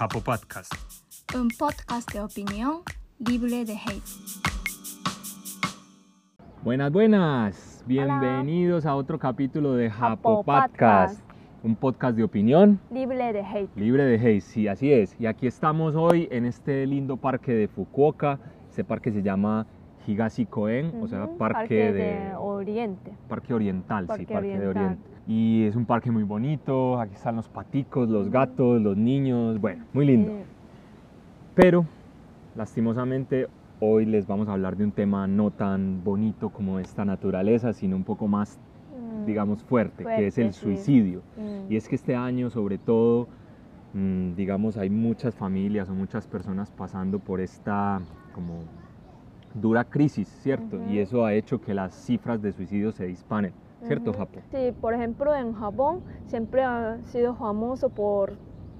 Japo Podcast. Un podcast de opinión libre de hate. Buenas, buenas. Bienvenidos a otro capítulo de Japo Japo Podcast. Podcast. Un podcast de opinión libre de hate. libre de hate. Sí, así es. Y aquí estamos hoy en este lindo parque de Fukuoka. Este parque se llama Higashi Koen, o sea, parque, de, Oriente. Parque Oriental, sí, Parque de. Oriente. Y es un parque muy bonito. Aquí están los paticos, los gatos, los niños. Bueno, muy lindo. Pero, lastimosamente, hoy les vamos a hablar de un tema no tan bonito como esta naturaleza, sino un poco más, Mm, digamos, fuerte, que es el sí. suicidio. mm, Y es que este año, sobre todo, mm, digamos, hay muchas familias o muchas personas pasando por esta como dura crisis, ¿cierto? Y eso ha hecho que las cifras de suicidio se disparen, ¿cierto, ujú. Japón? Sí, por ejemplo, en Japón siempre ha sido famoso por.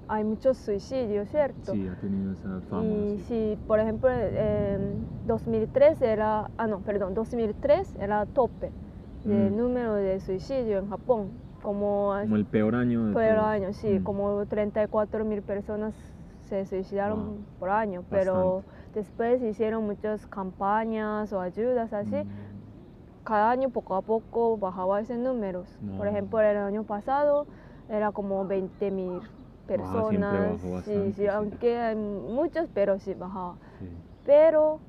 Hay muchos suicidios, ¿cierto? Sí, ha tenido esa fama. Y sí. sí, por ejemplo, en 2003 era, ah no, perdón, 2003 era tope del Mm. número de suicidio en Japón, como, Como el peor año de por todos. año, sí, Mm. como 34 mil personas se suicidaron Wow. por año, pero después hicieron muchas campañas o ayudas así, Mm. Cada año poco a poco bajaba ese número. Por ejemplo, el año pasado era como 20 mil Ah, bajó personas, sí, bastante, sí, sí. aunque hay muchos, pero sí bajaba. Sí. Pero,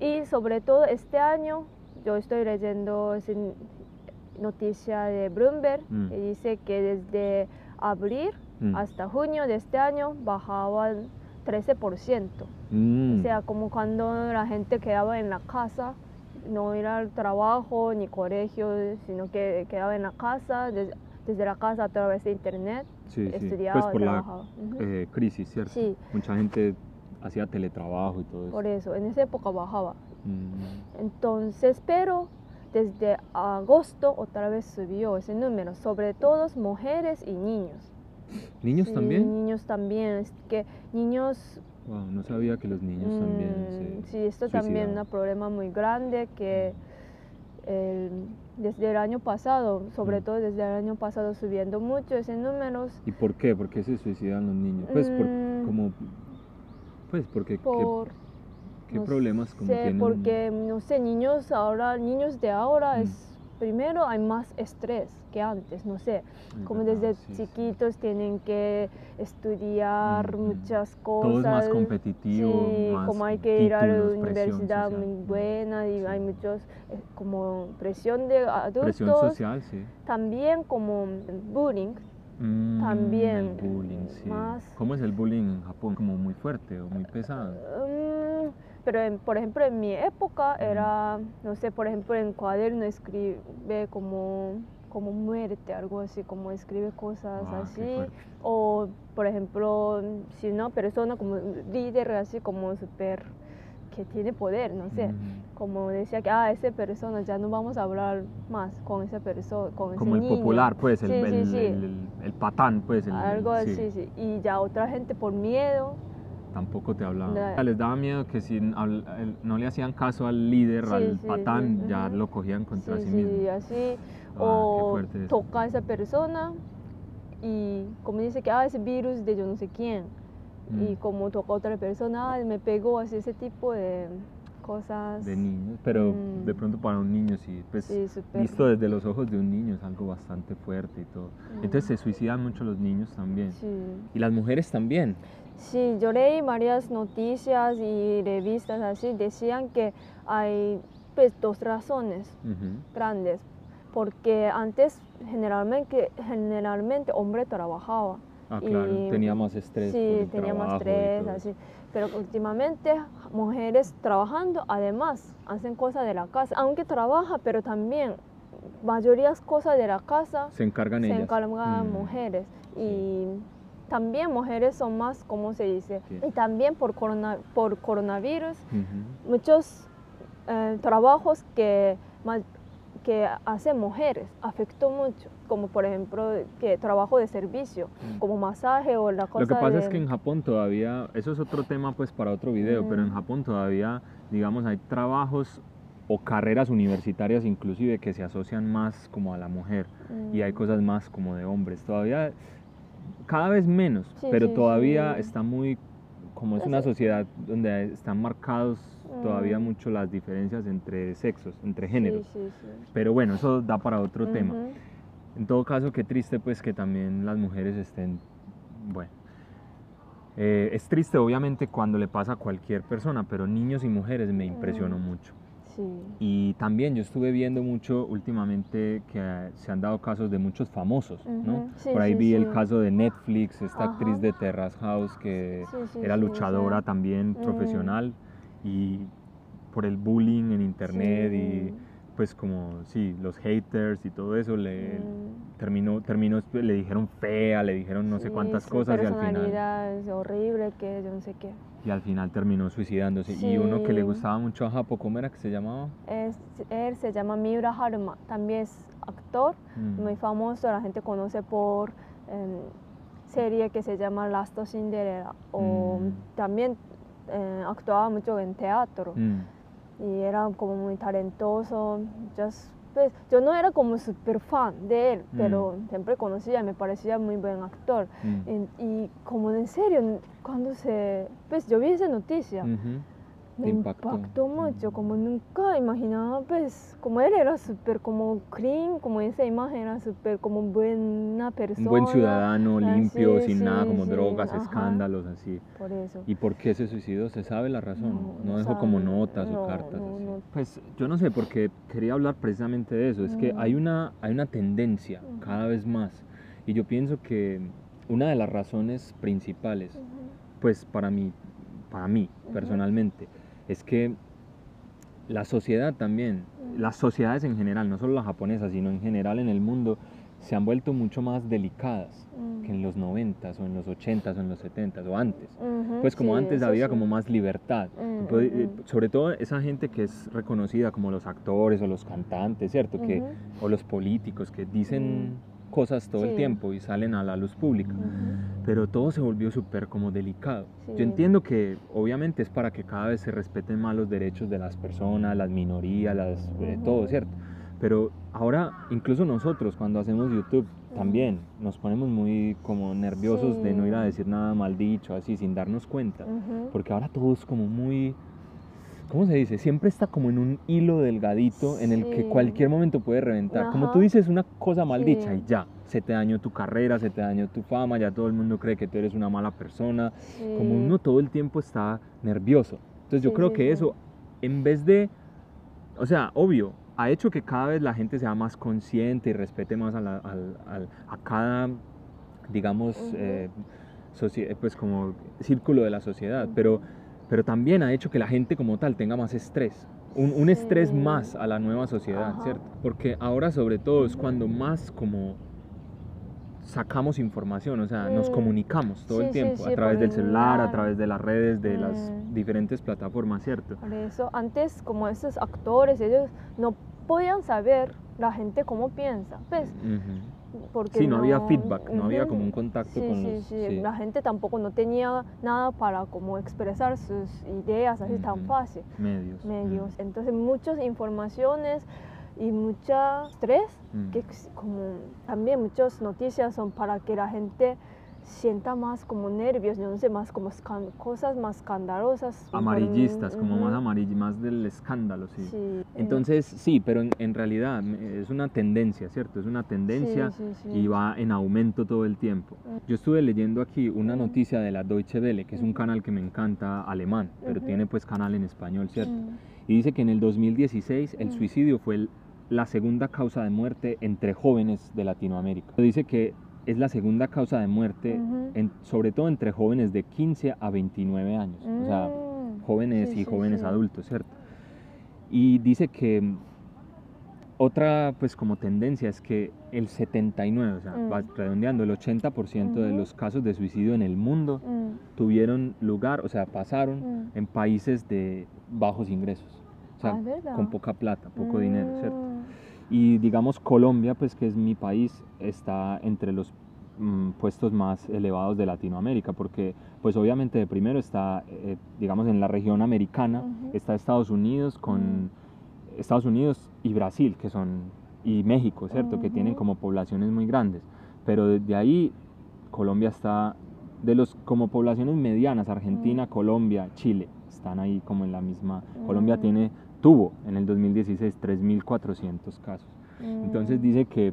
y sobre todo este año, yo estoy leyendo noticia de Bloomberg Mm. que dice que desde abril Mm. hasta junio de este año bajaban 13%. Mm. O sea, como cuando la gente quedaba en la casa, no ir al trabajo ni colegio, sino que quedaba en la casa, des- desde la casa a través de internet, Sí, sí. estudiaba, Pues por la trabajaba. Ujú. eh, crisis, ¿cierto? Sí. Mucha gente hacía teletrabajo y todo eso. Por eso, en esa época bajaba. Mm. Entonces, pero desde agosto otra vez subió ese número, sobre todo mujeres y niños. ¿Niños Sí, también? Niños también, es que niños, Wow, no sabía que los niños también mm, se sí, esto también es un problema muy grande que desde el año pasado, sobre Mm. todo desde el año pasado subiendo mucho ese número ¿Y por qué? ¿Por qué se suicidan los niños? Pues por Mm. como pues porque qué- por qué, no problemas como sé, tienen porque no sé, niños ahora, niños de ahora Mm. es primero hay más estrés que antes, no sé. Como desde sí, sí. chiquitos tienen que estudiar Mm, muchas Todo cosas. es más competitivo, Sí, más como hay que ir a la universidad social. muy buena y hay muchos eh, como presión de adultos, Presión social, sí. también como bullying. Mm, También, bullying, sí. más- ¿Cómo es el bullying en Japón? ¿Como muy fuerte o muy pesado? Mm, pero en- por ejemplo en mi época era, no sé, por ejemplo en cuaderno escribe como como muerte, algo así, como escribe cosas Ah, así. O, por ejemplo, si una persona como líder, así como súper, que tiene poder, no sé, como decía que, ah, esa persona, ya no vamos a hablar más con esa persona, con Como ese el niño. popular, pues, el, Sí, el, sí. el- patán, pues. El, Algo sí. así, sí. Y ya otra gente por miedo, Tampoco te hablaban. Les daba miedo que si no le hacían caso al líder, Sí, al sí, patán, sí, ya lo cogían contra sí, mismo. así, Ah, o toca a esa persona y como dice que, ah, ese virus de yo no sé quién. Y Mm. como toca a otra persona, me pegó, así ese tipo de cosas. De niños, pero Mm. de pronto para un niño sí, pues Sí, visto desde los ojos de un niño es algo bastante fuerte y todo. Entonces se suicidan mucho los niños también. Sí. Y las mujeres también. Sí, yo leí varias noticias y revistas así, decían que hay pues dos razones grandes, porque antes generalmente, generalmente hombre trabajaba. Ah, claro, Y- tenía más estrés. Sí, tenía más estrés, así. Pero últimamente mujeres trabajando, además hacen cosas de la casa, aunque trabaja, pero también mayorías cosas de la casa Se encargan se ellas. encargan Mm. mujeres Sí. y también mujeres son más, ¿cómo se dice? Sí. Y también por, corona- por coronavirus, Ujú. muchos eh, trabajos que, que hacen mujeres afectó mucho, como por ejemplo que trabajo de servicio, Mm. como masaje o la cosa Lo que pasa de- es que en Japón todavía, eso es otro tema pues para otro video, pero en. Japón todavía, digamos, hay trabajos o carreras universitarias inclusive que se asocian más como a la mujer y hay Mm. cosas más como de hombres. Todavía cada vez menos, Sí, pero sí, todavía sí. está muy, como es una sociedad donde están marcados todavía mucho las diferencias entre sexos, entre géneros. sí, sí. Pero bueno, eso da para otro tema. En todo caso, qué triste pues que también las mujeres estén, bueno, eh, es triste obviamente cuando le pasa a cualquier persona, pero niños y mujeres me impresionó Mm. mucho. Sí. Y también yo estuve viendo mucho últimamente que eh, se han dado casos de muchos famosos, ¿no? Ujú, sí, Por ahí sí, vi el caso de Netflix, esta Ajá. actriz de Terrace House que era luchadora también profesional y por el bullying en internet Sí. Pues como sí, los haters y todo eso le Mm. terminó terminó le dijeron fea, le dijeron no sé Sí, cuántas su cosas y al final es horrible, que yo no sé qué. y al final terminó suicidándose y uno que le Sí. gustaba mucho a Japo, ¿cómo era que se llamaba? Es, él se llama Miura Haruma, también es actor, Mm. muy famoso, la gente conoce por em, serie que se llama Last Cinderella, o Mm. también eh, actuaba mucho en teatro Mm. Y era como muy talentoso. Just- pues, yo no era como super fan de él, Mm. pero siempre conocía, me parecía muy buen actor. Mm. Y como en serio, cuando se, pues yo vi esa noticia. Me Te impactó, impactó. mucho, como nunca imaginaba, pues, como él era súper como clean, como esa imagen era súper como buena persona. Un buen ciudadano, Ah, limpio, sí, sin nada sí, como sí, drogas, ajá. escándalos, así. Por eso. ¿Y por qué se suicidó? ¿Se sabe la razón? No, No, dejó como sabe. notas No, o cartas. no, así. no. Pues yo no sé, porque quería hablar precisamente de eso. Es que Mm. hay una, hay una tendencia cada vez más. Y yo pienso que una de las razones principales, pues para mí, para mí Ujú. personalmente, es que la sociedad también, las sociedades en general, no solo la japonesa, sino en general en el mundo, se han vuelto mucho más delicadas Mm. que en los 90s o en los 80s o en los 70s o antes. Pues como sí, antes había sí. como más libertad. Mm, eh. Sobre todo esa gente que es reconocida como los actores o los cantantes, ¿cierto? Que, o los políticos que dicen cosas todo el Sí. tiempo y salen a la luz pública. ujú. Pero todo se volvió súper como delicado. Sí. Yo entiendo que obviamente es para que cada vez se respeten más los derechos de las personas, las minorías, las, eh, Ujú. todo, ¿cierto? Pero ahora, incluso nosotros cuando hacemos YouTube, también nos ponemos muy como nerviosos de no ir a Sí. decir nada mal dicho, así, sin darnos cuenta. Porque ahora todo es como muy... ¿Cómo se dice? Siempre está como en un hilo delgadito en el que Sí. cualquier momento puede reventar. Como Ajá. tú dices una cosa mal dicha Sí. y ya, se te dañó tu carrera, se te dañó tu fama, ya todo el mundo cree que tú eres una mala persona. Como Sí. uno todo el tiempo está nervioso. Entonces yo Sí, creo sí, que sí. eso, en vez de... O sea, obvio, ha hecho que cada vez la gente sea más consciente y respete más a, la- al- al- a cada, digamos, Ujú. eh, socie- pues como círculo de la sociedad, Ujú. pero, pero también ha hecho que la gente como tal tenga más estrés, un, un estrés Sí. más a la nueva sociedad, Ajá. ¿cierto? Porque ahora sobre todo es cuando más como sacamos información, o sea, nos comunicamos todo el Sí, sí, tiempo sí, a través del celular, a través de las redes, de las diferentes plataformas, ¿cierto? Por eso, antes como esos actores, ellos no podían saber la gente cómo piensa, pues, Ujú. Porque Sí, no había feedback, no había como un contacto sí, con sí, los... sí, sí. la gente tampoco no tenía nada para como expresar sus ideas así tan Ujú. fácil, medios. medios. Entonces, muchas informaciones y mucha estrés, que como también muchas noticias son para que la gente sienta más como nervios, yo no sé, más como cosas más escandalosas. Amarillistas, como más amarillo, más del escándalo, sí. Sí, eh, Entonces, sí, pero en, en realidad es una tendencia, ¿cierto? Es una tendencia sí, sí, y va en aumento todo el tiempo. Mm. Yo estuve leyendo aquí una Mm. noticia de la Deutsche Welle, que es un canal que me encanta alemán, pero Ujú. tiene pues canal en español, ¿cierto? Y dice que en el 2016 el Mm. suicidio fue el- la segunda causa de muerte entre jóvenes de Latinoamérica. Dice que es la segunda causa de muerte, en- sobre todo entre jóvenes de 15 a 29 años. O sea, Mm. jóvenes Sí, y sí, jóvenes sí. adultos, ¿cierto? Y dice que mm, otra pues como tendencia es que el 79, o sea, Mm. va redondeando, el 80% de Ujú. los casos de suicidio en el mundo Mm. tuvieron lugar, o sea, pasaron en países de bajos ingresos, o sea, Ah, con poca plata, poco dinero, ¿cierto? Y digamos Colombia, pues que es mi país, está entre los mm, puestos más elevados de Latinoamérica, porque pues obviamente de primero está, eh, digamos, en la región americana, Ujú. está Estados Unidos con Estados Unidos y Brasil, que son, y México, ¿cierto? Que tienen como poblaciones muy grandes, pero desde ahí Colombia está, de los como poblaciones medianas, Argentina, Colombia, Chile, están ahí como en la misma. Colombia Mm. tiene, tuvo en el 2016 3.400 casos. Entonces Mm. dice que,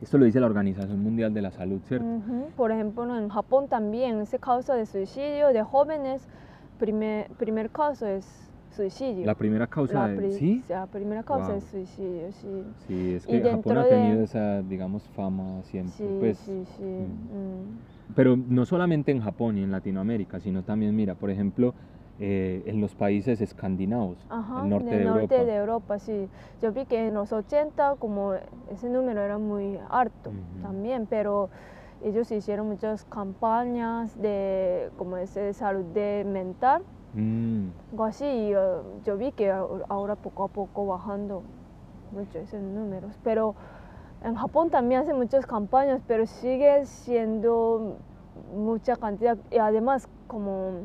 esto lo dice la Organización Mundial de la Salud, ¿cierto? Ujú. Por ejemplo, en Japón también se causa de suicidio de jóvenes, primer, primer caso es suicidio. La primera causa La de... ¿Sí? La primera causa Wow. es suicidio, sí. Sí, es que Japón ha de- tenido esa, digamos, fama siempre. Sí, pues, sí, sí. mm. mm. Pero no solamente en Japón y en Latinoamérica, sino también, mira, por ejemplo, eh, en los países escandinavos, Ajá, el norte del de norte Europa. de Europa, sí. Yo vi que en los 80 como ese número era muy alto también, pero ellos hicieron muchas campañas de como ese de salud de mental, Mm, algo así. y, eh, yo vi que ahora poco a poco bajando mucho esos números, pero en Japón también hacen muchas campañas, pero sigue siendo mucha cantidad y además como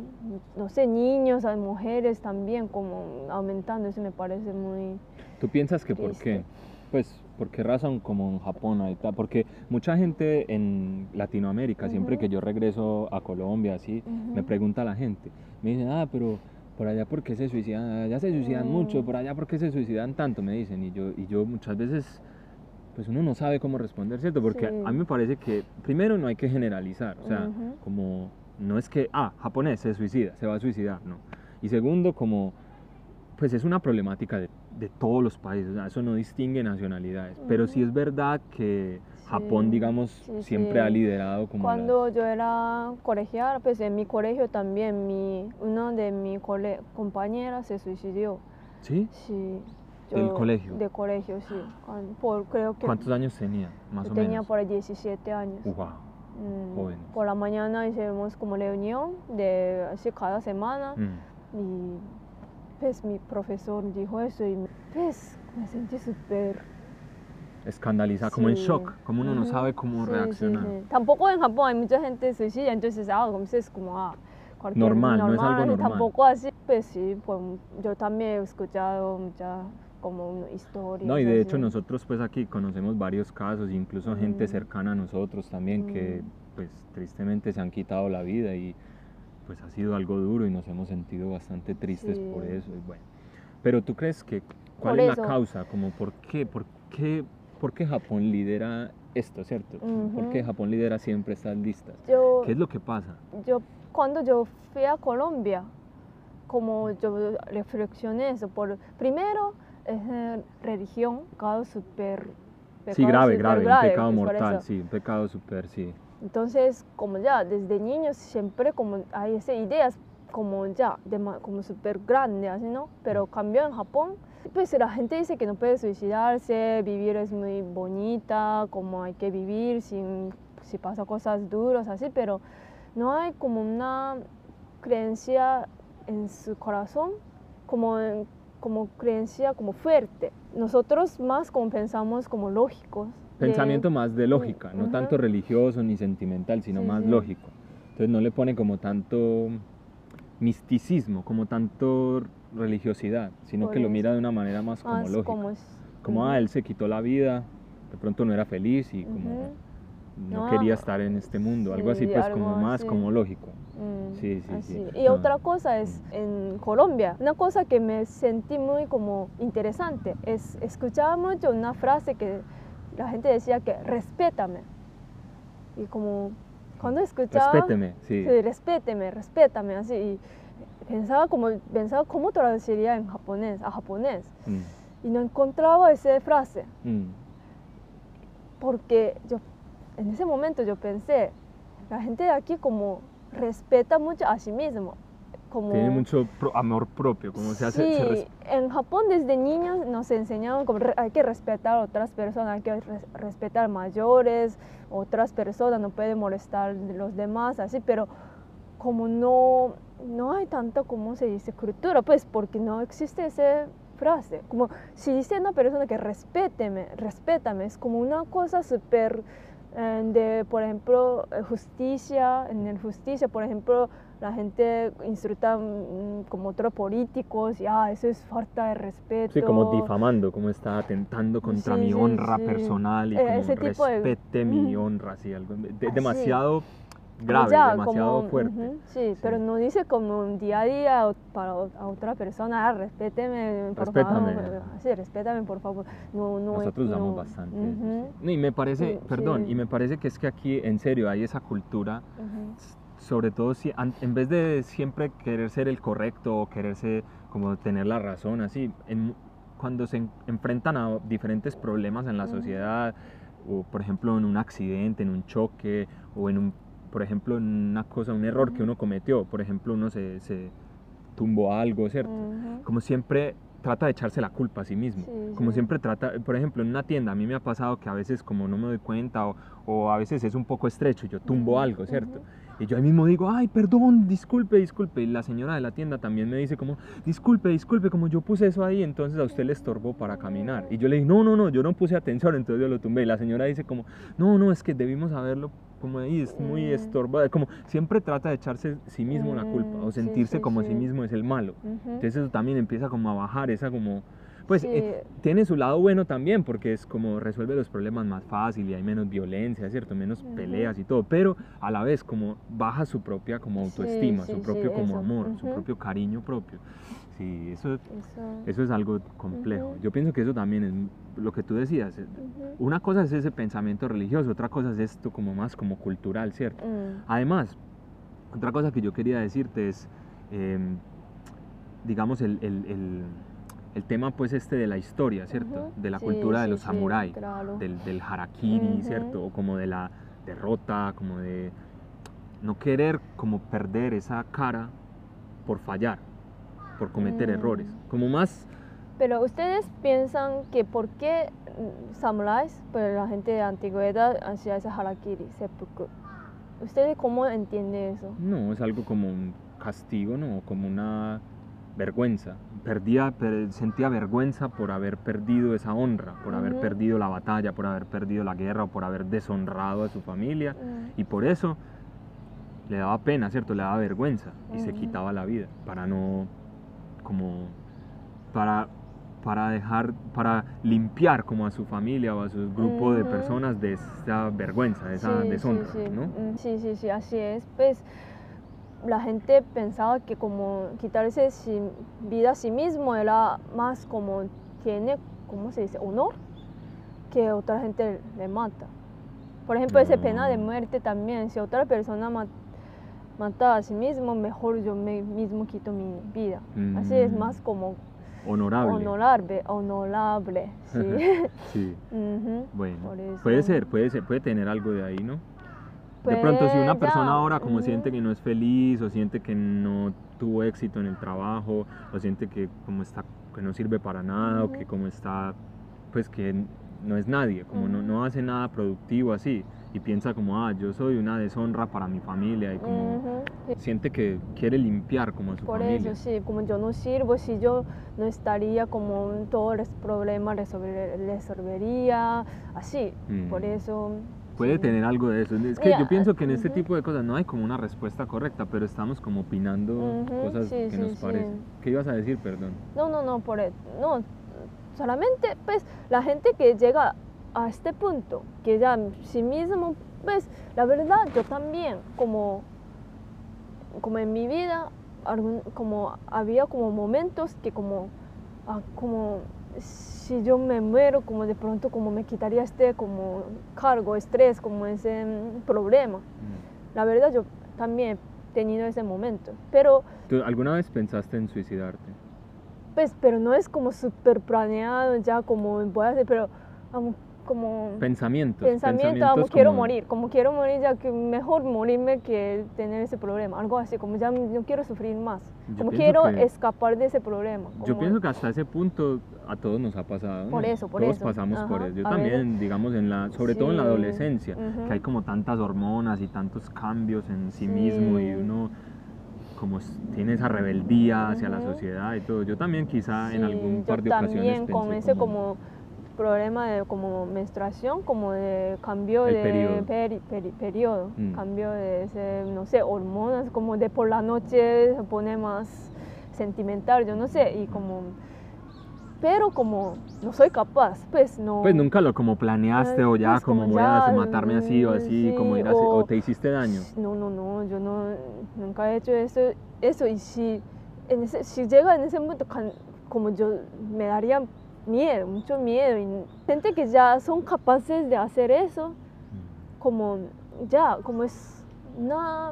no sé niños, mujeres también como aumentando, eso me parece muy ¿Tú piensas que por qué? Triste. Pues, ¿por qué razón como en Japón ahí está? Porque mucha gente en Latinoamérica, siempre Ujú. que yo regreso a Colombia, así, me Ujú. pregunta la gente. Me dicen, ah, pero por allá por qué se suicidan, allá se suicidan mucho, Mm. por allá por qué se suicidan tanto, me dicen. Y yo, y yo muchas veces, pues uno no sabe cómo responder, ¿cierto? Porque Sí. a mí me parece que, primero, no hay que generalizar. O sea, Ujú. como, no es que, ah, japonés se suicida, se va a suicidar, no. Y segundo, como, pues es una problemática de, de todos los países, o sea, eso no distingue nacionalidades. Pero sí es verdad que Japón, Sí, digamos, sí, siempre ha liderado como las- Cuando yo era colegial, pues en mi colegio también, mi, una de mis compañeras se suicidió. ¿Sí? Sí. ¿Del colegio? De colegio, sí. Por, creo que ¿Cuántos años tenía? Más yo o tenía menos. por ahí 17 años. Wow. Mm, jóvenes. Por la mañana hicimos como reunión de así cada semana Mm. y pues mi profesor dijo eso y pues me sentí súper Escandalizada, como en shock, como uno no sabe cómo Sí, reaccionar. sí. Tampoco en Japón hay mucha gente suicida, entonces ah, como es como ah, cualquier- Normal, no es algo normal. Tampoco así, pues sí, pues, yo también he escuchado muchas como historias. No, y de hecho así. nosotros pues aquí conocemos varios casos, incluso gente Mm. cercana a nosotros también que Mm. pues tristemente se han quitado la vida y pues ha sido algo duro y nos hemos sentido bastante tristes por Sí. eso. y bueno. Pero tú crees que cuál Por es eso. la causa, como por qué, por qué, por qué Japón lidera esto, ¿cierto? ¿Por qué. Japón lidera siempre estas listas? Yo, ¿Qué es lo que pasa? yo, cuando yo fui a Colombia, como yo reflexioné eso, por, primero es eh, religión, pecado súper... Sí, grave, súper grave, un grave, pecado pues, mortal, sí, un pecado súper, sí. Entonces, como ya desde niños siempre como hay esas ideas como ya, de como súper grandes, así, ¿no? Pero cambió en Japón. Pues la gente dice que no puede suicidarse, vivir es muy bonita, como hay que vivir sin, si pasa cosas duras, así, pero no hay como una creencia en su corazón, como, en- como creencia como fuerte. Nosotros más como pensamos como lógicos. de- Pensamiento más de lógica, no Ujú. tanto religioso ni sentimental, sino Sí, más sí. lógico. Entonces no le pone como tanto misticismo, como tanto religiosidad, sino Por que lo eso. mira de una manera más como más lógica. como Como, es- ah, Ujú. él se quitó la vida, de pronto no era feliz y como Ujú. no No, quería estar en este mundo, algo así sí, pues algo como más como lógico. Mm, Sí, sí, así. sí. Y No. otra cosa es en Colombia, una cosa que me sentí muy como interesante es escuchaba mucho una frase que la gente decía que respétame. Y como cuando escuchaba Respéteme, sí. sí, respéteme, respétame así y pensaba como pensaba cómo traduciría en japonés a japonés Mm, y no encontraba esa frase mm. porque yo en ese momento yo pensé la gente de aquí como respeta mucho a sí mismo como Tiene mucho pro- amor propio, como se hace... sí, se en Japón desde niños nos enseñaban como hay que respetar a otras personas, hay que res- respetar mayores, otras personas, no puede molestar a los demás, así, pero como no, no hay tanta, como se dice, cultura, pues porque no existe esa frase. Como si dice una persona que respéteme, respétame, es como una cosa súper de, por ejemplo, eh, justicia, en el justicia, por ejemplo, la gente insulta mm, como otros políticos y ah, eso es falta de respeto. Sí, como difamando, como está atentando contra Sí, mi sí, honra sí. personal y Eh, como ese tipo de- respete mi Ujú. honra, sí, algo de- de- demasiado Como grave, ya, demasiado como, fuerte. ujú, sí, pero no dice como un día a día para a otra persona, ah, respéteme, por Respétame. favor. Sí, respétame, por favor. No, no, Nosotros no, usamos bastante. eso, ujú, sí. Y me parece, Sí, perdón, sí. y me parece que es que aquí en serio hay esa cultura ujú. s- sobre todo si en vez de siempre querer ser el correcto o quererse como tener la razón, así, en- cuando se en- enfrentan a diferentes problemas en la sociedad, o por ejemplo en un accidente, en un choque, o en un, por ejemplo, en una cosa, un error que uno cometió, por ejemplo, uno se, se tumbó algo, ¿cierto? Ujú. Como siempre trata de echarse la culpa a sí mismo. Sí, Como sí. siempre trata, por ejemplo, en una tienda, a mí me ha pasado que a veces como no me doy cuenta o, o a veces es un poco estrecho, yo tumbo Ujú, algo, ¿cierto? ujú. Y yo ahí mismo digo, ay, perdón, disculpe, disculpe. Y la señora de la tienda también me dice como, disculpe, disculpe, como yo puse eso ahí, entonces a usted le estorbó para caminar. Y yo le dije, no, no, no, yo no puse atención, entonces yo lo tumbé. Y la señora dice como, no, no, es que debimos haberlo como ahí, es muy Mm. estorbado. Como siempre trata de echarse sí mismo la culpa Mm, o sí, sentirse sí, como sí. sí mismo es el malo. Entonces eso también empieza como a bajar esa como... Pues eh, tiene su lado bueno también porque es como resuelve los problemas más fácil y hay menos violencia, ¿cierto? Menos peleas y todo, pero a la vez como baja su propia como autoestima, sí, su sí, propio como eso. amor, su propio cariño propio. Sí, eso, Eso. eso es algo complejo. Yo pienso que eso también es lo que tú decías. eh. Una cosa es ese pensamiento religioso, otra cosa es esto como más como cultural, ¿cierto? Mm. Además, otra cosa que yo quería decirte es, em, digamos, el, el- el- el tema pues este de la historia, ¿cierto? Ujú. De la Sí, cultura de sí, los sí, samuráis, claro. del, del harakiri, Ujú. ¿cierto? O como de la derrota, como de no querer como perder esa cara por fallar, por cometer Mm. errores. Como más, Pero ustedes piensan que por qué samuráis, pues la gente de antigüedad hacía ese harakiri, seppuku. ¿Ustedes cómo entienden eso? no, es algo como un castigo, ¿no? Como una vergüenza. Perdía, per- sentía vergüenza por haber perdido esa honra, por haber perdido la batalla, por haber perdido la guerra o por haber deshonrado a su familia. Y por eso le daba pena, ¿cierto? Le daba vergüenza y se quitaba la vida para no, como, para, para dejar, para limpiar como a su familia o a su grupo de personas de esa vergüenza, de esa Sí, sí, deshonra, sí. ¿no? Sí, sí, sí, así es. Pues la gente pensaba que como quitarse si- vida a sí mismo era más como tiene, ¿cómo se dice? Honor que otra gente le mata. Por ejemplo, esa pena de muerte también. Si otra persona ma- mata a sí mismo, mejor yo me mismo quito mi vida. Así es Mm. más como Honorable. honorable, honorable, sí. Sí, bueno. Puede ser, puede ser, puede tener algo de ahí, ¿no? De Pues pronto si una ya, persona ahora como ujú. siente que no es feliz o siente que no tuvo éxito en el trabajo o siente que como está que no sirve para nada o Ujú. que como está pues que no es nadie, como no, Ujú. no hace nada productivo así y piensa como ah yo soy una deshonra para mi familia y como Ujú, sí. siente que quiere limpiar como a su Por familia. eso, sí, como yo no sirvo, si yo no estaría como todos los problemas resolver- resolvería, así, por Mm. eso... Puede tener algo de eso. Es que yo pienso que en este tipo de cosas no hay como una respuesta correcta, pero estamos como opinando cosas sí, que sí, nos sí. parecen. ¿Qué ibas a decir, perdón? No, no, no, por e- no, solamente pues la gente que llega a este punto, que ya sí mismo, pues la verdad yo también, como, como en mi vida, algún, como había como momentos que como, ah, como si yo me muero, como de pronto como me quitaría este como cargo, estrés, como ese mm, problema. La verdad yo también he tenido ese momento, pero ¿Tú alguna vez pensaste en suicidarte? Pues, pero no es como súper planeado, ya como voy a hacer, pero amo, como Pensamientos. pensamiento, pensamientos quiero como- morir, como quiero morir, ya que mejor morirme que tener ese problema, algo así, como ya no quiero sufrir más, Yo como quiero que- escapar de ese problema. Yo como- pienso que hasta ese punto a todos nos ha pasado. Por eso, por todos eso. pasamos por Ajá. eso. Yo veces- también, digamos, en la, sobre todo en la Sí. adolescencia, Ujú. que hay como tantas hormonas y tantos cambios en sí, mismo y Sí. uno como tiene esa rebeldía hacia la Ujú. sociedad y todo. Yo también quizá en Sí, algún yo par de ocasiones también pensé con ese como problema de como menstruación, como de cambio El de periodo. peri- peri- periodo, Mm. cambio de, ese, no sé, hormonas, como de por la noche se pone más sentimental, yo no sé, y como, pero como no soy capaz, pues no. Pues nunca lo como planeaste o ya Pues como como voy a matarme así o mm, así, como sí, ir a o o- te hiciste daño. No, no, no, yo no, nunca he hecho eso, eso y si, en ese, si llega en ese momento, como yo, me daría miedo, mucho miedo, y gente que ya son capaces de hacer eso, como ya, como es una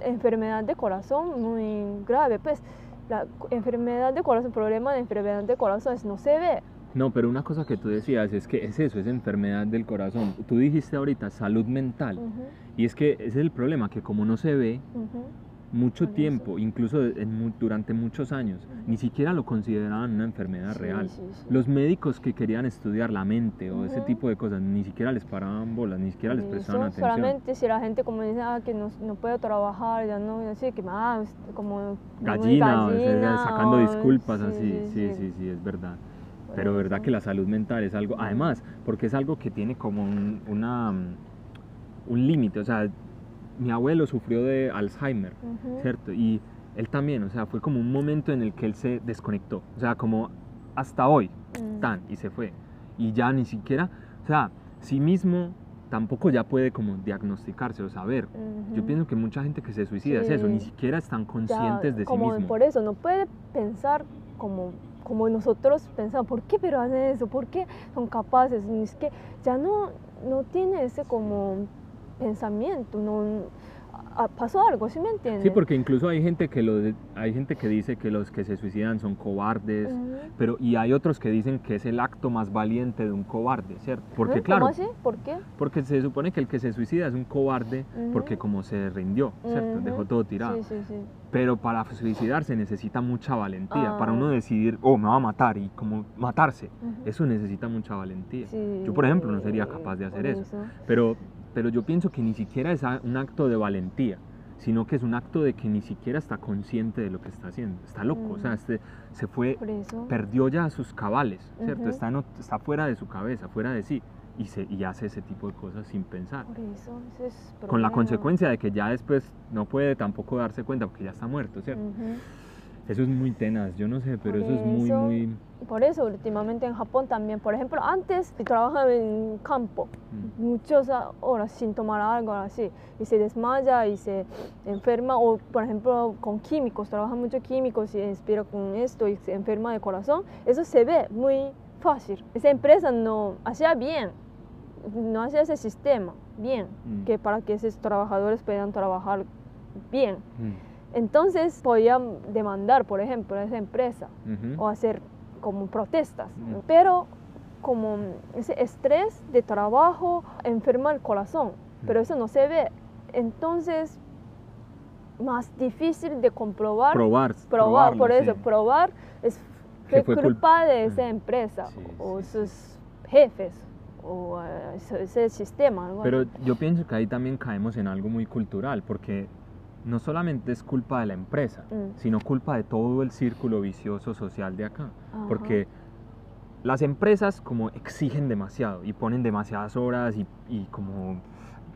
enfermedad de corazón muy grave, pues la enfermedad de corazón, problema de enfermedad de corazón es no se ve. No, pero una cosa que tú decías es que es eso, es enfermedad del corazón. Tú dijiste ahorita salud mental. Ujú, Y es que ese es el problema, que como no se ve ujú. Mucho tiempo, incluso en durante muchos años, ni siquiera lo consideraban una enfermedad Sí, real. sí, sí. Los médicos que querían estudiar la mente o ese Ujú. tipo de cosas, ni siquiera les paraban bolas, ni siquiera les prestaban atención. Solamente si la gente como dice ah, que no, no puedo trabajar, ya no, así que ah, como muy Gallina, o gallina, sacando o- disculpas así, sí, sí, sí, es verdad. Por Pero verdad eso. que la salud mental es algo, además, porque es algo que tiene como un, una, un límite, o sea, mi abuelo sufrió de Alzheimer, Ujú. ¿cierto? Y él también, o sea, fue como un momento en el que él se desconectó, o sea, como hasta hoy, Mm. tan, y se fue. Y ya ni siquiera, o sea, sí mismo tampoco ya puede como diagnosticarse o saber. Yo Ujú. pienso que mucha gente que se suicida es eso, ni Sí. siquiera están Ya, conscientes de sí como mismos. Por eso no puede pensar como, como nosotros pensamos, ¿por qué pero hacen eso? ¿Por qué son capaces? Y es que ya no, no tiene ese como pensamiento, no, a- pasó algo, ¿sí me entiendes? Sí, porque incluso hay gente que lo de- hay gente que dice que los que se suicidan son cobardes, Ujú. pero y hay otros que dicen que es el acto más valiente de un cobarde, ¿cierto? Porque claro, ¿Cómo así? ¿Por qué? porque se supone que el que se suicida es un cobarde porque Ujú. como se rindió, ¿cierto? Dejó todo tirado. Sí, sí, sí. Pero para suicidarse necesita mucha valentía, para Ah. uno decidir, oh, me va a matar y como matarse, eso necesita mucha valentía. Yo, por ejemplo, no sería capaz de hacer por eso. Pero, pero yo pienso que ni siquiera es un acto de valentía, sino que es un acto de que ni siquiera está consciente de lo que está haciendo. Está loco, o sea, Mm. este, se fue, eso. perdió ya sus cabales, ¿cierto? Está, en ot- está fuera de su cabeza, fuera de sí, y, se, y hace ese tipo de cosas sin pensar. Por eso, ese es Con la consecuencia de que ya después no puede tampoco darse cuenta porque ya está muerto, ¿cierto? Eso es muy tenaz, yo no sé, pero eso es muy, eso- muy... Por eso, últimamente en Japón también, por ejemplo, antes trabajaba en campo, Mm. muchas horas sin tomar algo así, y se desmaya y se enferma, o por ejemplo con químicos, trabaja mucho químicos y inspira con esto y se enferma de corazón, eso se ve muy fácil. Esa empresa no hacía bien, no hacía ese sistema bien, Mm. que para que esos trabajadores puedan trabajar bien. Mm. Entonces podían demandar, por ejemplo, a esa empresa o hacer como protestas. Mm. Pero como ese estrés de trabajo enferma el corazón, pero Mm. eso no se ve. Entonces, más difícil de comprobar. Probar, probar, por eso, sí. probar es fue fue culpa de esa empresa Sí, o sí, sus jefes o eh, ese, ese sistema. Pero yo pienso que ahí también caemos en algo muy cultural, porque no solamente es culpa de la empresa, Mm. sino culpa de todo el círculo vicioso social de acá. Ajá. Porque las empresas como exigen demasiado y ponen demasiadas horas y, y como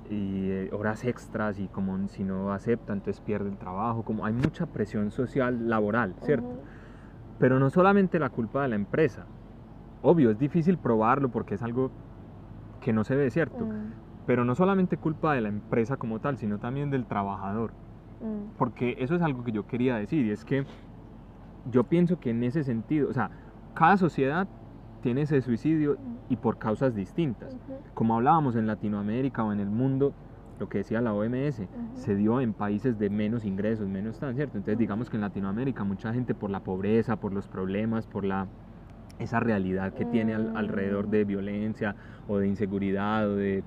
y, eh, horas extras y como si no aceptan entonces pierden trabajo, como hay mucha presión social laboral, ¿cierto? Pero no solamente la culpa de la empresa. Obvio, es difícil probarlo porque es algo que no se ve, ¿cierto? Mm, Pero no solamente culpa de la empresa como tal, sino también del trabajador. Mm, Porque eso es algo que yo quería decir y es que yo pienso que en ese sentido, o sea, cada sociedad tiene ese suicidio y por causas distintas. Como hablábamos en Latinoamérica o en el mundo, lo que decía la OMS, se dio en países de menos ingresos, menos tan, ¿cierto? Entonces Ujú. digamos que en Latinoamérica mucha gente por la pobreza, por los problemas, por la esa realidad que tiene al- Mm. alrededor de violencia o de inseguridad o de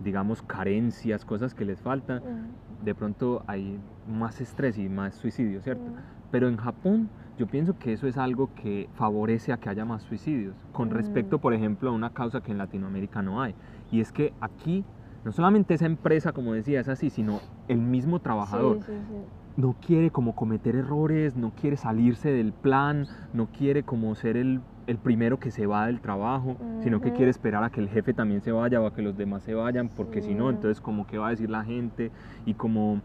digamos carencias, cosas que les faltan, mm, de pronto hay más estrés y más suicidio, ¿cierto? Pero en Japón yo pienso que eso es algo que favorece a que haya más suicidios, con respecto, Mm. por ejemplo, a una causa que en Latinoamérica no hay. Y es que aquí no solamente esa empresa, como decía, es así, sino el mismo trabajador Sí, sí, sí. no quiere como cometer errores, no quiere salirse del plan, no quiere como ser el el primero que se va del trabajo, sino que quiere esperar a que el jefe también se vaya o a que los demás se vayan, porque si no, entonces como qué va a decir la gente y como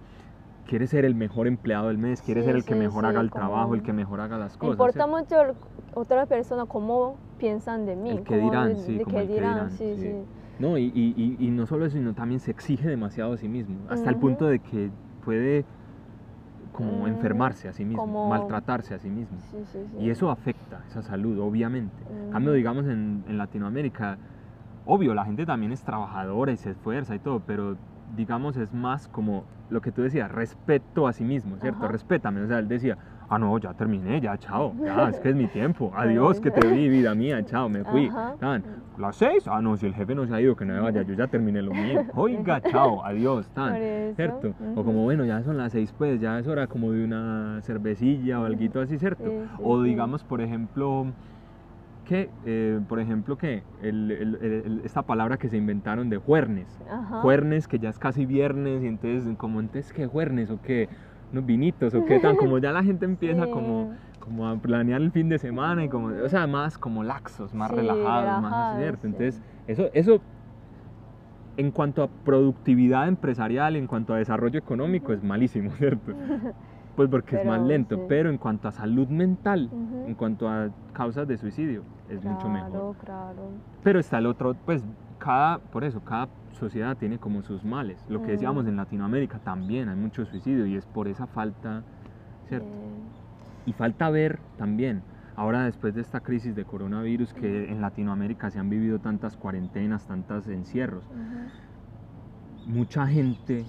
quiere ser el mejor empleado del mes, quiere Sí, ser el que mejor haga el trabajo, el que mejor haga las cosas. importa mucho el- otra persona cómo piensan de mí. El que dirán, sí, como el que dirán, sí, sí. No, y, y- y- y no solo eso, sino también se exige demasiado a sí mismo, hasta el punto de que puede como Ujú. enfermarse a sí mismo, Como- maltratarse a sí mismo. Sí, sí, sí. Y eso afecta esa salud, obviamente. En Cambio, digamos, en, en Latinoamérica, obvio, la gente también es trabajadora y se esfuerza y todo, pero digamos es más como lo que tú decías, respeto a sí mismo, ¿cierto? Ajá. Respétame. O sea, él decía, ah, no, ya terminé, ya, chao, ya, es que es mi tiempo, adiós, que te vi, vida mía, chao, me fui. Tan, las seis, ah, no, si el jefe no se ha ido, que no me vaya, yo ya terminé lo mío. Oiga, chao, adiós, tan. ¿Cierto? O como, bueno, ya son las seis, pues ya es hora como de una cervecilla o algo así, ¿cierto? Sí, sí, o sí. digamos, por ejemplo, que, eh, por ejemplo, que el- el- el- esta palabra que se inventaron de juernes. Ajá. Juernes, que ya es casi viernes, y entonces, como, entonces, ¿qué juernes? ¿O qué? ¿Unos vinitos? ¿O qué tan? Como ya la gente empieza Sí. como, como a planear el fin de semana y como, o sea, más como laxos, más Sí, relajados, más ¿cierto? Entonces, eso, eso en cuanto a productividad empresarial, en cuanto a desarrollo económico, es malísimo, ¿cierto? Pues porque es más lento, sí. pero en cuanto a salud mental, en cuanto a causas de suicidio, es mucho mejor. Claro, claro. Pero está el otro, pues cada, por eso, cada sociedad tiene como sus males. Lo que decíamos Mm. en Latinoamérica también hay mucho suicidio y es por esa falta, ¿cierto? Y falta ver también, ahora después de esta crisis de coronavirus, que en Latinoamérica se han vivido tantas cuarentenas, tantos encierros, mucha gente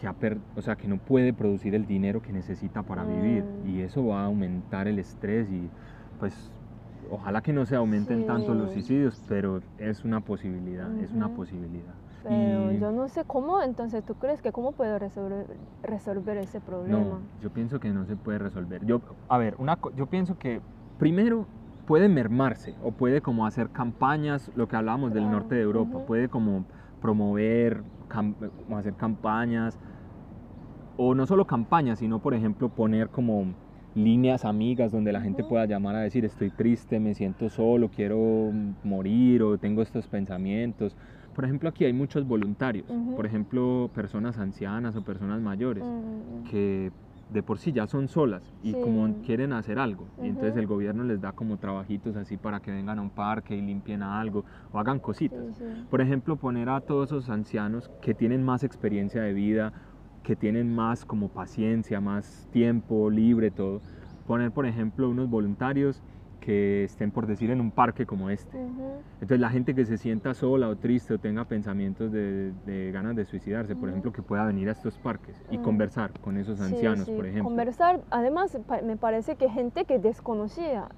que, ha per- o sea, que no puede producir el dinero que necesita para vivir Mm. y eso va a aumentar el estrés y pues ojalá que no se aumenten tanto los Sí. suicidios, pero es una posibilidad, es una posibilidad. Pero Y- yo no sé cómo, entonces, ¿tú crees que cómo puedo resolver, resolver ese problema? No, yo pienso que no se puede resolver. Yo, a ver, una, yo pienso que primero puede mermarse o puede como hacer campañas, lo que hablábamos del norte de Europa, ujú. puede como promover, cam- hacer campañas, o no solo campañas, sino por ejemplo poner como líneas amigas donde la gente pueda llamar a decir estoy triste, me siento solo, quiero morir o tengo estos pensamientos. Por ejemplo, aquí hay muchos voluntarios, por ejemplo, personas ancianas o personas mayores que de por sí ya son solas y Sí. como quieren hacer algo. Y entonces el gobierno les da como trabajitos así para que vengan a un parque y limpien algo o hagan cositas. sí, sí. Por ejemplo, poner a todos esos ancianos que tienen más experiencia de vida, que tienen más como paciencia, más tiempo libre, todo. Poner, por ejemplo, unos voluntarios que estén, por decir, en un parque como este. Ujú. Entonces la gente que se sienta sola o triste o tenga pensamientos de, de ganas de suicidarse, por Ujú. ejemplo, que pueda venir a estos parques y Mm. conversar con esos Sí, ancianos, sí, por ejemplo. Conversar, además me parece que gente que desconocía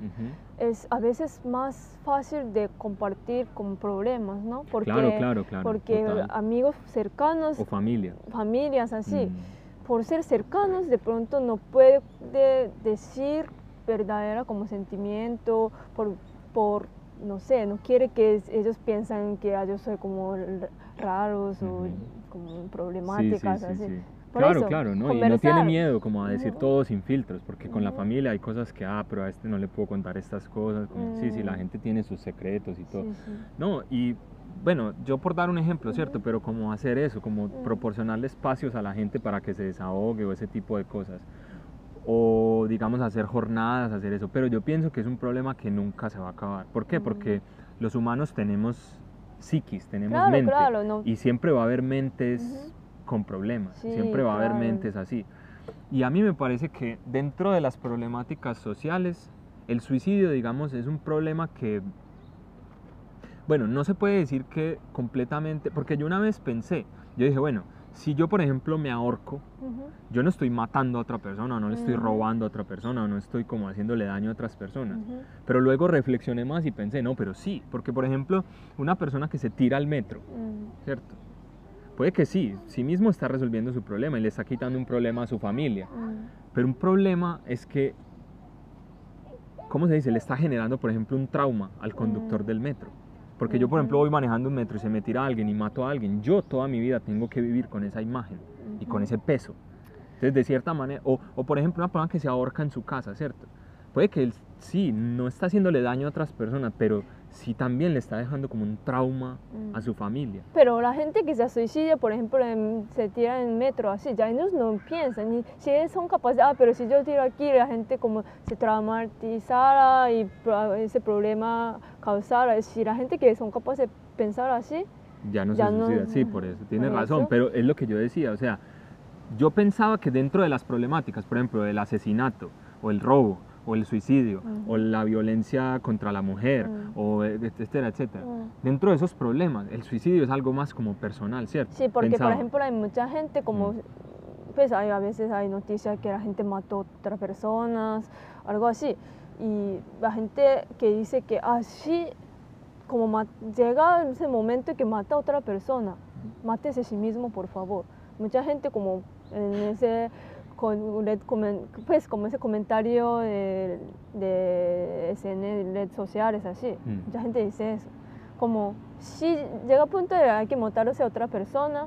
es a veces más fácil de compartir con problemas, ¿no? Porque, Claro, claro, claro. porque total. amigos cercanos, O familia. familias así, Mm. por ser cercanos de pronto no puede de- decir verdadera como sentimiento, por, por, no sé, no quiere que es- ellos piensen que ah, yo soy como raros o Ujú. como Sí, sí, problemáticas, sí, así. sí. Claro, eso, claro, ¿no? Y no tiene conversar. miedo como a decir Ujú. todo sin filtros, porque con la Ujú. familia hay cosas que, ah, pero a este no le puedo contar estas cosas. como- Sí, sí, la Mm. gente tiene sus secretos y todo. No, y bueno, yo por dar un ejemplo, ¿cierto? Pero como hacer eso, como Mm. proporcionarle espacios a la gente para que se desahogue o ese tipo de cosas. O digamos hacer jornadas, hacer eso. Pero yo pienso que es un problema que nunca se va a acabar. ¿Por qué? Mm. Porque los humanos tenemos psiquis, tenemos Claro, mente. claro, no. Y siempre va a haber mentes Ujú. con problemas. Sí, siempre va a haber claro. mentes así. Y a mí me parece que dentro de las problemáticas sociales, el suicidio, digamos, es un problema que, bueno, no se puede decir que completamente, porque yo una vez pensé, yo dije, bueno, si yo por ejemplo me ahorco, yo no estoy matando a otra persona, no le estoy robando a otra persona, no estoy como haciéndole daño a otras personas. Pero luego reflexioné más y pensé, no, pero sí, porque por ejemplo, una persona que se tira al metro, Mm, ¿cierto? Puede que sí, sí mismo está resolviendo su problema y le está quitando un problema a su familia. mm, Pero un problema es que, ¿cómo se dice? Le está generando, por ejemplo, un trauma al conductor Mm. del metro. Porque yo, por ejemplo, voy manejando un metro y se me tira alguien y mato a alguien. Yo toda mi vida tengo que vivir con esa imagen y con ese peso. Entonces, de cierta manera, o, o por ejemplo, una persona que se ahorca en su casa, ¿cierto? puede que él sí, no está haciéndole daño a otras personas, pero sí también le está dejando como un trauma Mm. a su familia. Pero la gente que se suicida, por ejemplo, en- se tira en metro así, ya ellos no piensan, ni si ellos son capaces, ah, pero si yo tiro aquí, la gente como se traumatizara y ese problema causara, si la gente que son capaces de pensar así, Ya no Ya se no- suicida, sí, por eso, tiene razón, eso. pero es lo que yo decía, o sea, yo pensaba que dentro de las problemáticas, por ejemplo, el asesinato o el robo o el suicidio Ujú. o la violencia contra la mujer Mm. o etcétera, etcétera, Mm. dentro de esos problemas, el suicidio es algo más como personal, ¿cierto? Sí, porque Pensaba. por ejemplo hay mucha gente como, Mm. pues hay, a veces hay noticias que la gente mató a otras personas, algo así. Y la gente que dice que así, como ma- llega ese momento que mata a otra persona, mátese a sí mismo, por favor. Mucha gente como en ese, con, red pues como ese comentario de, de SN, redes sociales, así. Mm. Mucha gente dice eso como si llega a punto de hay que matarse a otra persona,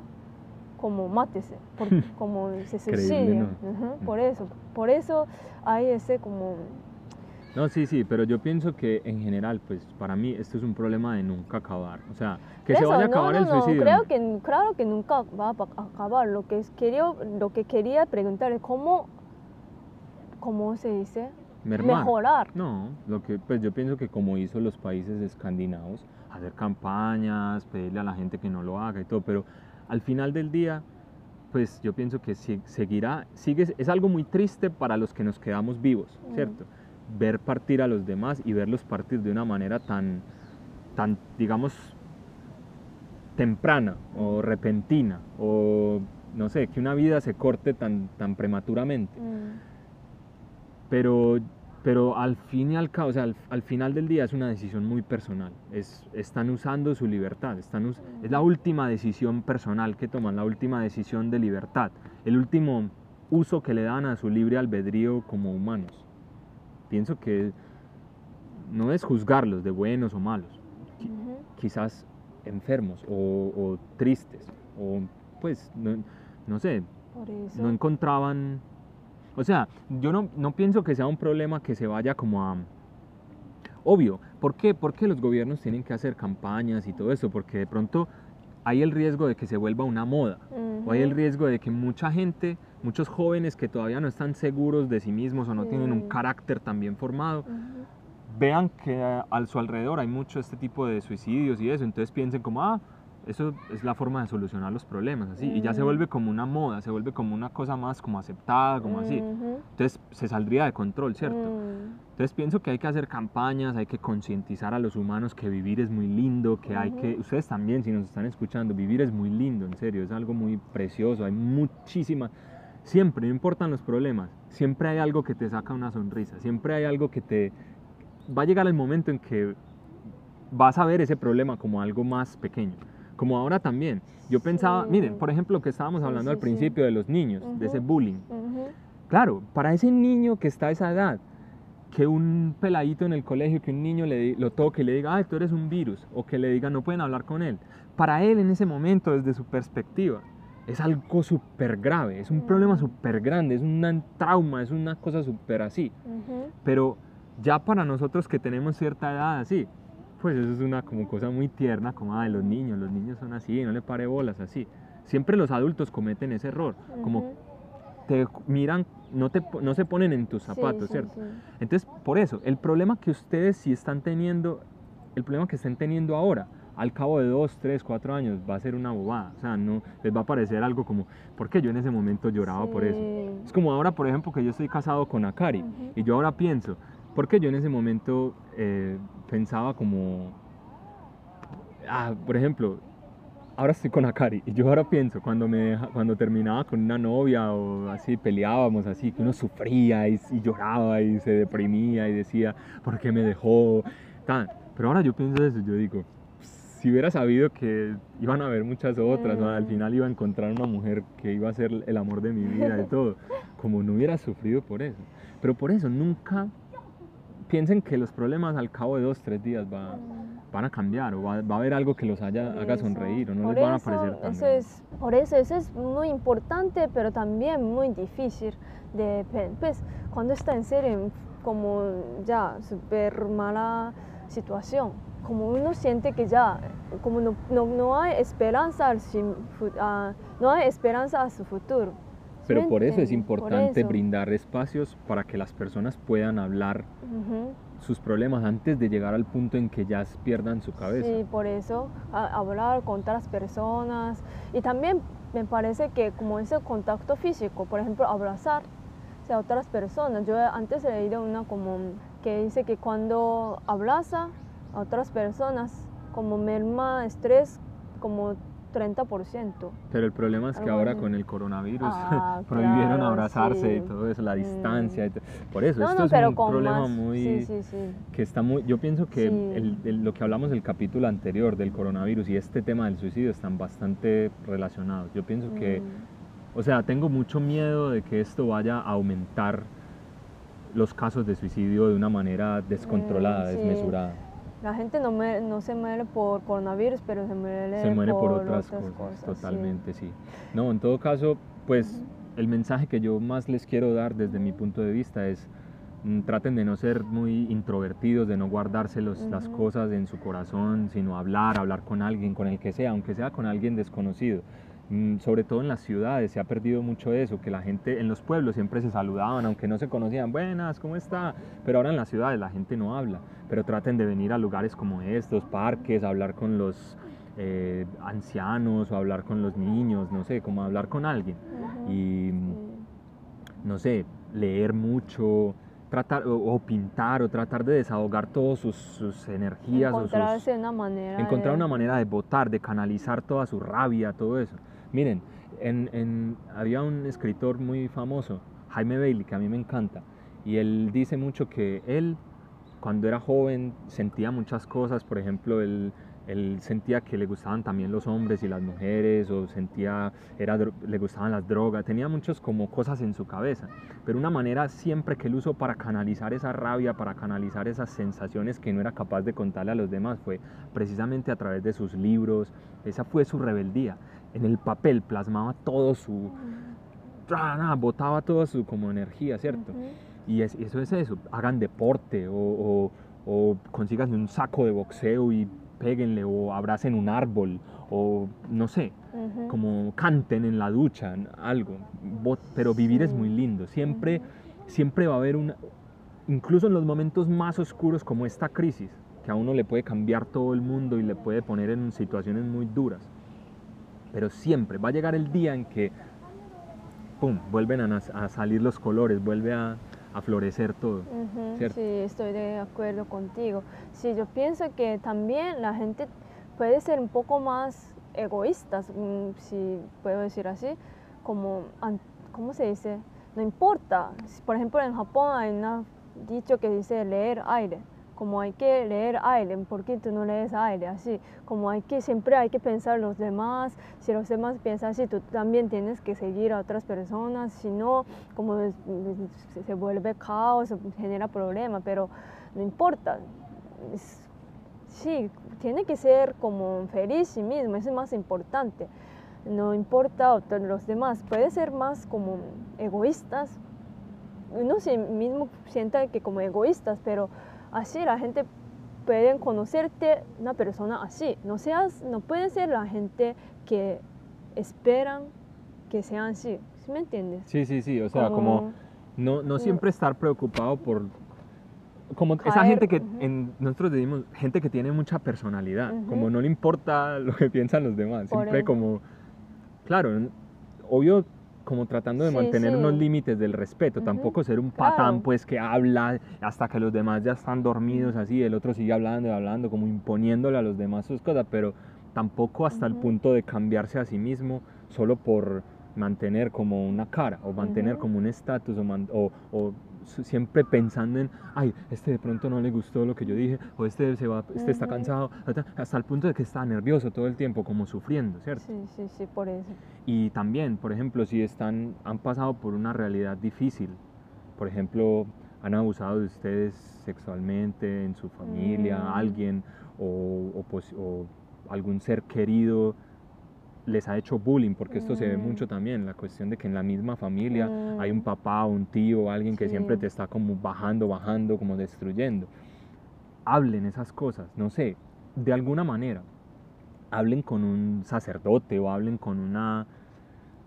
como mátese, por- como se suicida. Mm. Por eso, por eso hay ese como... No, sí, sí, pero yo pienso que en general, pues para mí esto es un problema de nunca acabar. O sea, que se vaya a acabar no, el no, suicidio. creo no. que, claro que nunca va a acabar. Lo que, quería, lo que quería preguntar es cómo, cómo se dice, Mermar. mejorar. No, lo que pues yo pienso que como hizo los países escandinavos, hacer campañas, pedirle a la gente que no lo haga y todo, pero al final del día, pues yo pienso que seguirá, sigue, es algo muy triste para los que nos quedamos vivos, Mm. ¿cierto? Ver partir a los demás y verlos partir de una manera tan, tan, digamos, temprana o repentina, o no sé, que una vida se corte tan, tan prematuramente Mm, pero, pero al fin y al cabo, o sea, al, al final del día es una decisión muy personal. Es, están usando su libertad, están us- es la última decisión personal que toman, la última decisión de libertad, el último uso que le dan a su libre albedrío como humanos. Pienso que no es juzgarlos de buenos o malos, qui- ujú. quizás enfermos o, o tristes, o pues, no, no sé, Por eso. no encontraban... O sea, yo no, no pienso que sea un problema que se vaya como a... Obvio, ¿por qué? Porque los gobiernos tienen que hacer campañas y todo eso, porque de pronto hay el riesgo de que se vuelva una moda, o hay el riesgo de que mucha gente, muchos jóvenes que todavía no están seguros de sí mismos o no tienen un carácter tan bien formado, vean que a, a su alrededor hay mucho este tipo de suicidios y eso, entonces piensen como, ah, eso es la forma de solucionar los problemas, así, y ya se vuelve como una moda, se vuelve como una cosa más como aceptada, como así, entonces se saldría de control, ¿cierto? Mm. Entonces pienso que hay que hacer campañas, hay que concientizar a los humanos que vivir es muy lindo, que hay que, ustedes también si nos están escuchando, vivir es muy lindo, en serio, es algo muy precioso, hay muchísimas, siempre, no importan los problemas, siempre hay algo que te saca una sonrisa, siempre hay algo que te, va a llegar el momento en que vas a ver ese problema como algo más pequeño. Como ahora también. Yo pensaba, miren, por ejemplo, que estábamos hablando al principio de los niños, de ese bullying. Claro, para ese niño que está a esa edad, que un peladito en el colegio, que un niño le, lo toque y le diga, ay, tú eres un virus, o que le diga, no pueden hablar con él. Para él en ese momento, desde su perspectiva, es algo súper grave, es un problema Mm. súper grande, es un trauma, es una cosa súper así. Pero ya para nosotros que tenemos cierta edad así, pues eso es una como cosa muy tierna, como de los niños, los niños son así, no le pare bolas así. Siempre los adultos cometen ese error, como te miran, no, te, no se ponen en tus zapatos, sí, ¿cierto? sí. Entonces, por eso, el problema que ustedes sí están teniendo, el problema que estén teniendo ahora, al cabo de dos, tres, cuatro años, va a ser una bobada. O sea, no les va a parecer algo como, ¿por qué yo en ese momento lloraba por eso? Sí. Es como ahora, por ejemplo, que yo estoy casado con Akari Ujú. y yo ahora pienso, ¿por qué yo en ese momento eh, pensaba como, ah, por ejemplo, ahora estoy con Akari y yo ahora pienso, cuando, me, cuando terminaba con una novia o así, peleábamos así, que uno sufría y, y lloraba y se deprimía y decía, ¿por qué me dejó? Tan. Pero ahora yo pienso eso, yo digo, si hubiera sabido que iban a haber muchas otras, o al Mm. final iba a encontrar una mujer que iba a ser el amor de mi vida y todo, como no hubiera sufrido por eso. Pero por eso nunca piensen que los problemas al cabo de dos, tres días va- van a cambiar o va, va a haber algo que los haya, haga sonreír o no por les van a parecer tan eso es, Por eso, eso es muy importante, pero también muy difícil de, pues, cuando está en serio como ya súper mala situación. Como uno siente que ya, como no, no, no hay esperanza al a- no hay esperanza a su futuro. ¿Sí Pero por eso es importante eso. brindar espacios para que las personas puedan hablar Ujú. sus problemas antes de llegar al punto en que ya pierdan su cabeza. Sí, por eso a- hablar con otras personas y también me parece que como ese contacto físico, por ejemplo, abrazar o sea, a otras personas. Yo antes he leído una como que dice que cuando abraza a otras personas como merma estrés como 30%. Pero el problema es que Algo ahora así. con el coronavirus Ah, prohibieron claro, abrazarse y todo eso, la Mm. distancia. y Por eso, No, esto no, es un problema más. muy... Sí, sí, sí. que está muy, yo pienso que Sí. el- el- lo que hablamos del capítulo anterior del coronavirus y este tema del suicidio están bastante relacionados. Yo pienso que, Mm. o sea, tengo mucho miedo de que esto vaya a aumentar los casos de suicidio de una manera descontrolada, Mm, desmesurada. La gente no, me- no se muere por coronavirus, pero se muere, Se muere por, otras, cosas, totalmente, sí. No, en todo caso, pues el mensaje que yo más les quiero dar desde mi punto de vista es mm, traten de no ser muy introvertidos, de no guardarse los- las cosas en su corazón, sino hablar, hablar con alguien, con el que sea, aunque sea con alguien desconocido. Mm, Sobre todo en las ciudades se ha perdido mucho eso, que la gente en los pueblos siempre se saludaban, aunque no se conocían, buenas, ¿cómo está? Pero ahora en las ciudades la gente no habla, pero traten de venir a lugares como estos, parques, hablar con los eh, ancianos o hablar con los niños, no sé, como hablar con alguien. Y no sé, leer mucho, tratar o, o pintar o tratar de desahogar todas sus, sus energías o sus, Encontrarse una manera. encontrar de- una manera de votar, de canalizar toda su rabia, todo eso. Miren, en, en- había un escritor muy famoso, Jaime Bailey, que a mí me encanta, y él dice mucho que él, cuando era joven, sentía muchas cosas, por ejemplo, él, sentía que le gustaban también los hombres y las mujeres, o sentía, era, le gustaban las drogas, tenía muchas como cosas en su cabeza, pero una manera siempre que él usó para canalizar esa rabia, para canalizar esas sensaciones que no era capaz de contarle a los demás, fue precisamente a través de sus libros, esa fue su rebeldía. En el papel plasmaba todo su, botaba toda su como energía, ¿cierto? Y es- eso es eso, hagan deporte o, o, o consíganse un saco de boxeo y péguenle o abracen un árbol o no sé, como canten en la ducha, algo. Pero vivir es Sí. muy lindo, siempre, siempre va a haber una, incluso en los momentos más oscuros como esta crisis, que a uno le puede cambiar todo el mundo y le puede poner en situaciones muy duras. Pero siempre va a llegar el día en que, ¡pum!, vuelven a, salir los colores, vuelve a, a florecer todo. ¿cierto? Sí, estoy de acuerdo contigo. Sí, yo pienso que también la gente puede ser un poco más egoístas, mm, si puedo decir así, como, ¿cómo se dice? No importa. Por ejemplo, en Japón hay un dicho que dice leer aire. Como hay que leer aire, ¿por qué tú no lees aire? Así, como hay que, siempre hay que pensar los demás, si los demás piensan así, tú también tienes que seguir a otras personas, si no, como se- vuelve caos, genera problema, pero no importa. Es- sí, tiene que ser como feliz sí mismo, es más importante. No importa los demás, puede ser más como egoístas. Uno sí mismo sienta que como egoístas, pero así la gente puede conocerte una persona así. No seas, no puede ser la gente que esperan que sean así. ¿Sí me entiendes? Sí, sí, sí, o sea, como no, no siempre estar preocupado por... Como esa Caer, gente que ujú. en, nosotros decimos, gente que tiene mucha personalidad, Ujú. como no le importa lo que piensan los demás, Por siempre eso. como, claro, obvio como tratando de Sí, mantener sí. unos límites del respeto, tampoco ser un Claro. patán pues que habla hasta que los demás ya están dormidos así, el otro sigue hablando y hablando, como imponiéndole a los demás sus cosas, pero tampoco hasta el punto de cambiarse a sí mismo solo por mantener como una cara o mantener como un estatus o, siempre pensando en, ay, este de pronto no le gustó lo que yo dije o este, se va, este está cansado, hasta- el punto de que está nervioso todo el tiempo, como sufriendo, ¿cierto? Sí, sí, sí, por eso. Y también, por ejemplo, si están, han pasado por una realidad difícil, por ejemplo, han abusado de ustedes sexualmente en su familia, Mm. alguien o, o pos- o algún ser querido, les ha hecho bullying, porque esto se ve Mm. mucho también, la cuestión de que en la misma familia Mm. hay un papá, un tío, alguien que Sí. siempre te está como bajando, bajando, como destruyendo. Hablen esas cosas, no sé, de alguna manera. Hablen con un sacerdote o hablen con una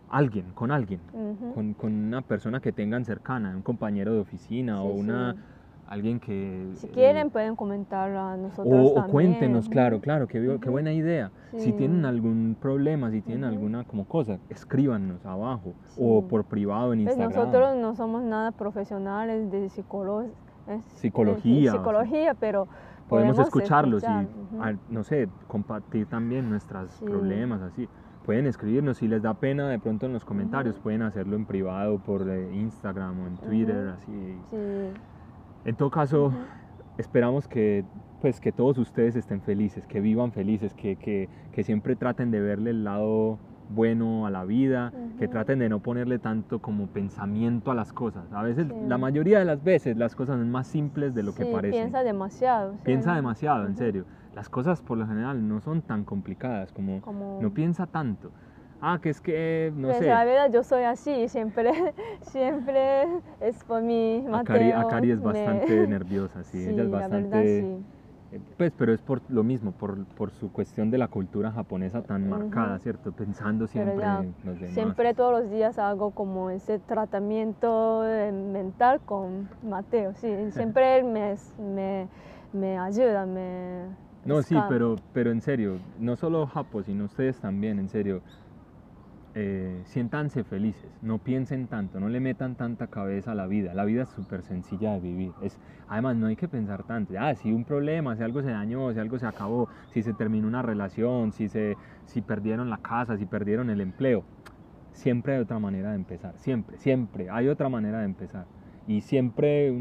alguien, con alguien, Ujú. con, con una persona que tengan cercana, un compañero de oficina o Sí, una sí. Alguien que Si eh, quieren pueden comentar a nosotros o, o cuéntenos, claro, claro, qué, buena idea. Si tienen algún problema, si tienen alguna como cosa, escríbanos abajo o por privado en Pues Instagram. nosotros no somos nada profesionales de es- Psicología, de psicología, pero podemos, escucharlos escuchar, y, al- no sé, compartir también nuestros problemas así. Pueden escribirnos si les da pena de pronto en los comentarios, pueden hacerlo en privado por eh, Instagram o en Twitter, así. Sí. En todo caso, esperamos que pues que todos ustedes estén felices, que vivan felices, que, que, que siempre traten de verle el lado bueno a la vida, que traten de no ponerle tanto como pensamiento a las cosas. A veces, Sí. la mayoría de las veces, las cosas son más simples de lo que parecen. piensa demasiado. sí, Piensa demasiado, en serio. Las cosas por lo general no son tan complicadas como Como... no piensa tanto. Ah, que es que, no Pues sé, la verdad yo soy así, siempre, siempre es por mi Akari, Mateo. Akari es me- bastante nerviosa, sí, ella es la bastante... verdad sí. Eh, Pues, pero es por lo mismo, por, por su cuestión de la cultura japonesa tan Ujú. marcada, ¿cierto? Pensando siempre ya, en los demás. Siempre todos los días hago como ese tratamiento eh, mental con Mateo, sí, siempre él me, me, me ayuda, me... No, sí, esca- pero, pero en serio, no solo Japo, sino ustedes también, en serio, eh, siéntanse felices, no piensen tanto, no le metan tanta cabeza a la vida. La vida es súper sencilla de vivir. Es, además, no hay que pensar tanto. Ah, si un problema, si algo se dañó, si algo se acabó, si se terminó una relación, si, se, si perdieron la casa, si perdieron el empleo. Siempre hay otra manera de empezar, siempre, siempre hay otra manera de empezar. Y siempre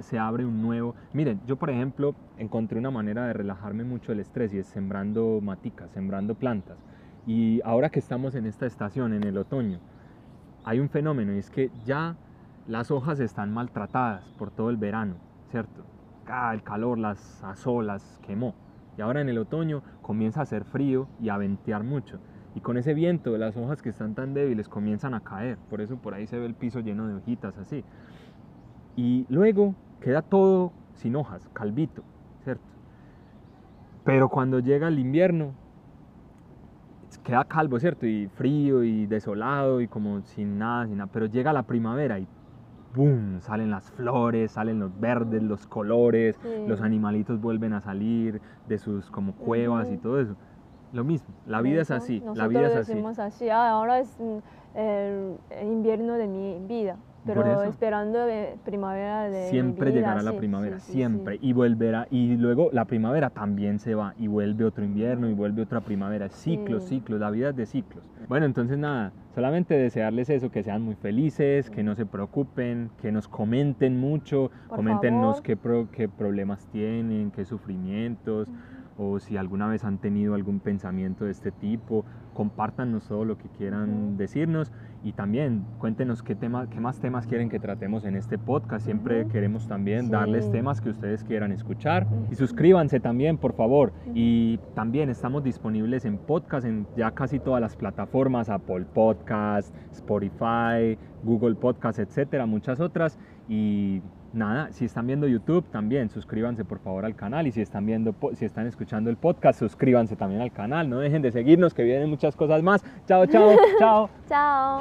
se abre un nuevo... Miren, yo por ejemplo encontré una manera de relajarme mucho el estrés y es sembrando maticas, sembrando plantas. Y ahora que estamos en esta estación, en el otoño, hay un fenómeno y es que ya las hojas están maltratadas por todo el verano, ¿cierto? Ah, el calor las asó, las quemó. Y ahora en el otoño comienza a hacer frío y a ventear mucho. Y con ese viento, las hojas que están tan débiles comienzan a caer. Por eso por ahí se ve el piso lleno de hojitas así. Y luego queda todo sin hojas, calvito, ¿cierto? Pero cuando llega el invierno, queda calvo, ¿cierto? Y frío y desolado y como sin nada, sin nada. Pero llega la primavera y ¡boom! Salen las flores, salen los verdes, los colores, Sí. los animalitos vuelven a salir de sus como cuevas y todo eso. Lo mismo, la vida es Eso, así, la vida es así. así, "Ah, ahora es mm, el, invierno de mi vida, pero esperando de primavera de Siempre vida, llegará la primavera, sí, sí, siempre. Y volverá, y luego la primavera también se va, y vuelve otro invierno, y vuelve otra primavera. Ciclos, ciclos, la vida es de ciclos. Bueno, entonces nada, solamente desearles eso, que sean muy felices, que no se preocupen, que nos comenten mucho, Por coméntenos qué, pro- qué problemas tienen, qué sufrimientos, o si alguna vez han tenido algún pensamiento de este tipo, compártanos todo lo que quieran decirnos y también cuéntenos qué, tema, qué más temas quieren que tratemos en este podcast. Siempre queremos también darles temas que ustedes quieran escuchar y suscríbanse también, por favor. Y también estamos disponibles en podcast en ya casi todas las plataformas, Apple Podcast, Spotify, Google Podcast, etcétera, muchas otras. Y nada, si están viendo YouTube también suscríbanse por favor al canal y si están viendo si están escuchando el podcast suscríbanse también al canal, no dejen de seguirnos que vienen muchas cosas más. Chao, chao, chao. Chao.